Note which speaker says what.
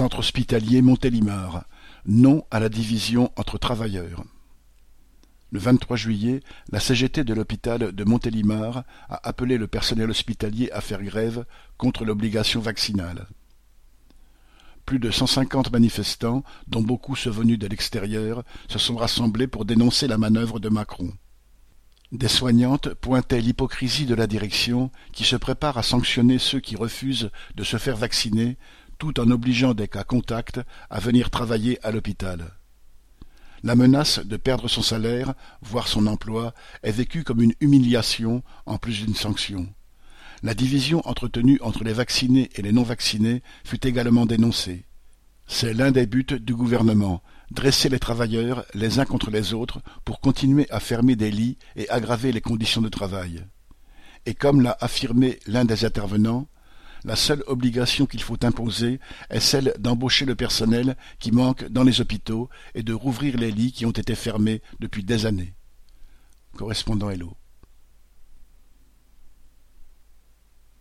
Speaker 1: Centre hospitalier Montélimar. Non à la division entre travailleurs. Le 23 juillet, la CGT de l'hôpital de Montélimar a appelé le personnel hospitalier à faire grève contre l'obligation vaccinale. Plus de 150 manifestants, dont beaucoup ceux venus de l'extérieur, se sont rassemblés pour dénoncer la manœuvre de Macron. Des soignantes pointaient l'hypocrisie de la direction qui se prépare à sanctionner ceux qui refusent de se faire vacciner tout en obligeant des cas contacts à venir travailler à l'hôpital. La menace de perdre son salaire, voire son emploi, est vécue comme une humiliation en plus d'une sanction. La division entretenue entre les vaccinés et les non-vaccinés fut également dénoncée. C'est l'un des buts du gouvernement, dresser les travailleurs les uns contre les autres pour continuer à fermer des lits et aggraver les conditions de travail. Et comme l'a affirmé l'un des intervenants, la seule obligation qu'il faut imposer est celle d'embaucher le personnel qui manque dans les hôpitaux et de rouvrir les lits qui ont été fermés depuis des années. Correspondant Hello.